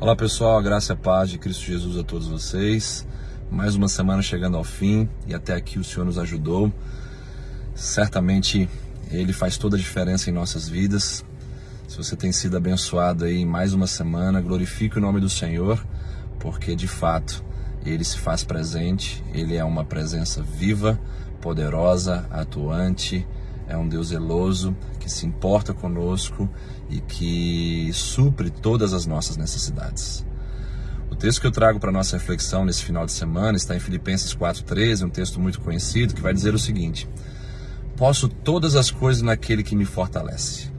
Olá pessoal, a graça e a paz de Cristo Jesus a todos vocês. Mais uma semana chegando ao fim e até aqui o Senhor nos ajudou. Certamente Ele faz toda a diferença em nossas vidas. Se você tem sido abençoado aí em mais uma semana, glorifique o nome do Senhor, porque de fato Ele se faz presente, Ele é uma presença viva, poderosa, atuante é um Deus zeloso que se importa conosco e que supre todas as nossas necessidades. O texto que eu trago para nossa reflexão nesse final de semana está em Filipenses 4:13, um texto muito conhecido que vai dizer o seguinte: Posso todas as coisas naquele que me fortalece.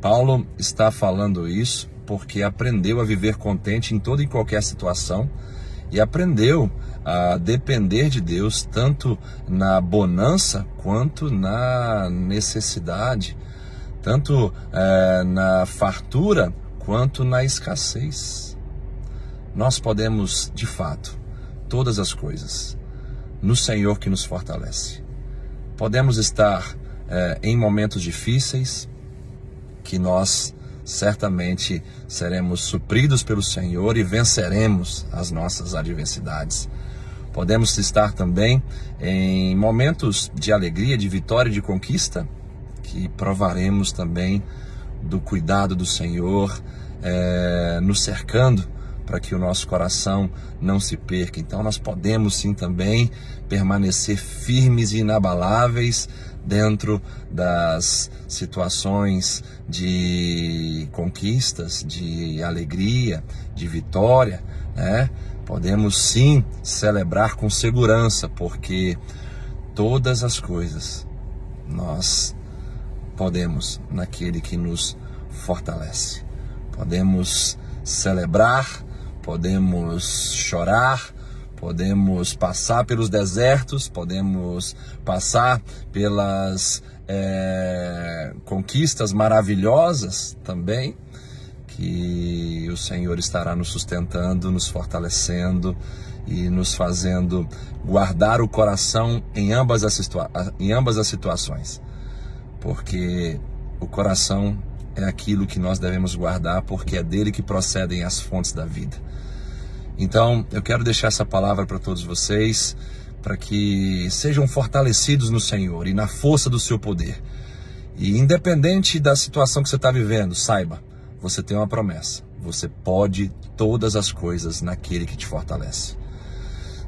Paulo está falando isso porque aprendeu a viver contente em toda e qualquer situação e aprendeu a depender de Deus tanto na bonança quanto na necessidade, tanto é, na fartura quanto na escassez. Nós podemos, de fato, todas as coisas no Senhor que nos fortalece. Podemos estar é, em momentos difíceis que nós certamente seremos supridos pelo Senhor e venceremos as nossas adversidades. Podemos estar também em momentos de alegria, de vitória, de conquista, que provaremos também do cuidado do Senhor é, nos cercando para que o nosso coração não se perca. Então, nós podemos sim também permanecer firmes e inabaláveis dentro das situações de conquistas, de alegria, de vitória, né? Podemos sim celebrar com segurança, porque todas as coisas nós podemos naquele que nos fortalece. Podemos celebrar, podemos chorar, podemos passar pelos desertos, podemos passar pelas é, conquistas maravilhosas também, que o Senhor estará nos sustentando, nos fortalecendo e nos fazendo guardar o coração em ambas as, situa em ambas as situações. Porque o coração é aquilo que nós devemos guardar, porque é dele que procedem as fontes da vida. Então, eu quero deixar essa palavra para todos vocês, para que sejam fortalecidos no Senhor e na força do seu poder. E independente da situação que você está vivendo, saiba, você tem uma promessa. Você pode todas as coisas naquele que te fortalece.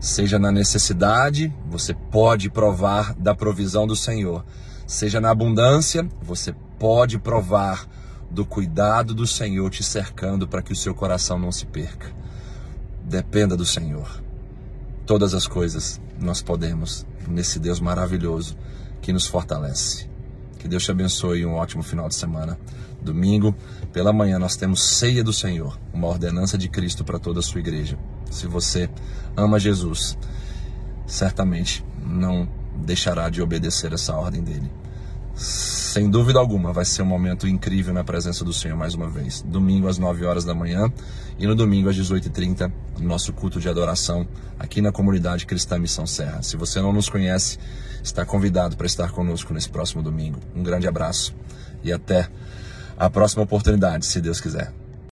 Seja na necessidade, você pode provar da provisão do Senhor. Seja na abundância, você pode provar do cuidado do Senhor te cercando para que o seu coração não se perca. Dependa do Senhor. Todas as coisas nós podemos nesse Deus maravilhoso que nos fortalece. Que Deus te abençoe e um ótimo final de semana. Domingo, pela manhã, nós temos Ceia do Senhor, uma ordenança de Cristo para toda a sua igreja. Se você ama Jesus, certamente não deixará de obedecer essa ordem dele sem dúvida alguma, vai ser um momento incrível na presença do Senhor mais uma vez. Domingo às 9 horas da manhã e no domingo às 18h30, nosso culto de adoração aqui na comunidade Cristã Missão Serra. Se você não nos conhece, está convidado para estar conosco nesse próximo domingo. Um grande abraço e até a próxima oportunidade, se Deus quiser.